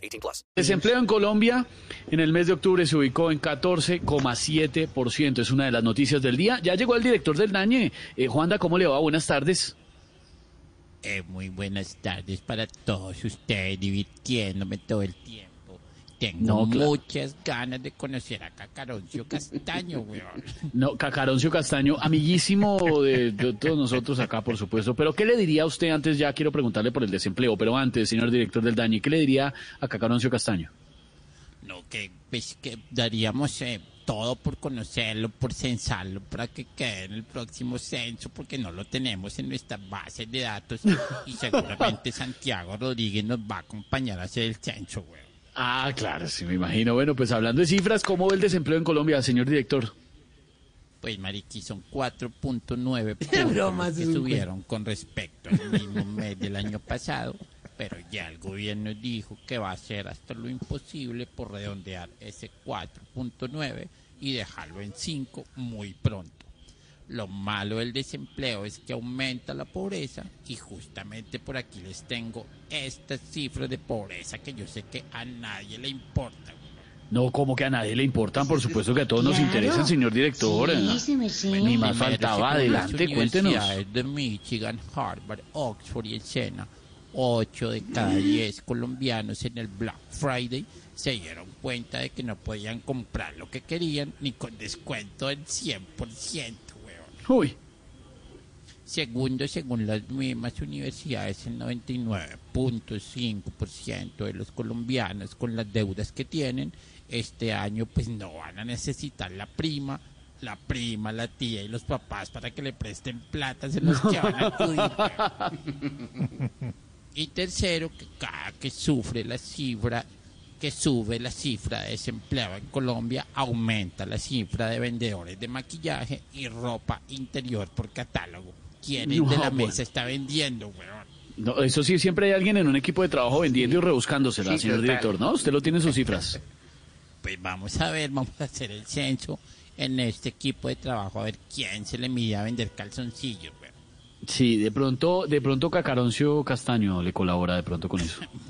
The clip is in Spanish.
18 plus. Desempleo en Colombia en el mes de octubre se ubicó en 14,7%. Es una de las noticias del día. Ya llegó el director del DAñe. Eh, Juanda, ¿cómo le va? Buenas tardes. Eh, muy buenas tardes para todos ustedes, divirtiéndome todo el tiempo. Tengo No, claro. muchas ganas de conocer a Cacaroncio Castaño, weón. No, Cacaroncio Castaño, amiguísimo de, de todos nosotros acá, por supuesto. Pero, ¿qué le diría a usted antes? Ya quiero preguntarle por el desempleo, pero antes, señor director del DAñe, ¿qué le diría a Cacaroncio Castaño? No, que, pues, que daríamos eh, todo por conocerlo, por censarlo, para que quede en el próximo censo, porque no lo tenemos en nuestra base de datos. Y seguramente Santiago Rodríguez nos va a acompañar a hacer el censo, weón. Ah, claro, sí, me imagino. Bueno, pues hablando de cifras, ¿cómo ve el desempleo en Colombia, señor director? Pues, Mariqui, son 4.9 puntos que subieron con respecto al mismo mes del año pasado, pero ya el gobierno dijo que va a hacer hasta lo imposible por redondear ese 4.9 y dejarlo en 5 muy pronto. Lo malo del desempleo es que aumenta la pobreza y justamente por aquí les tengo estas cifras de pobreza que yo sé que a nadie le importan. No, como que a nadie le importan, por supuesto que a todos nos Claro. interesan, señor director. Sí, sí me sé. Ni más faltaba, adelante, cuéntenos. universidades de Michigan, Harvard, Oxford y el SENA, 8 de cada 10 colombianos en el Black Friday se dieron cuenta de que no podían comprar lo que querían ni con descuento del 100%, weón. Uy, Segundo, según las mismas universidades, el 99.5% de los colombianos con las deudas que tienen este año pues no van a necesitar la prima, la prima, la tía y los papás para que le presten plata, se los que van a acudir. Y tercero, que cada que sufre la cifra, que sube la cifra de desempleo en Colombia, aumenta la cifra de vendedores de maquillaje y ropa interior por catálogo. ¿Quién No, de la bueno. mesa está vendiendo, weón? no, eso sí, siempre hay alguien en un equipo de trabajo vendiendo y rebuscándosela, Sí, señor total. director, ¿no? Usted lo tiene en sus cifras. Pues vamos a ver, vamos a hacer el censo en este equipo de trabajo a ver quién se le mide a vender calzoncillos, weón. Sí, de pronto, de pronto Cacaroncio Castaño le colabora de pronto con eso.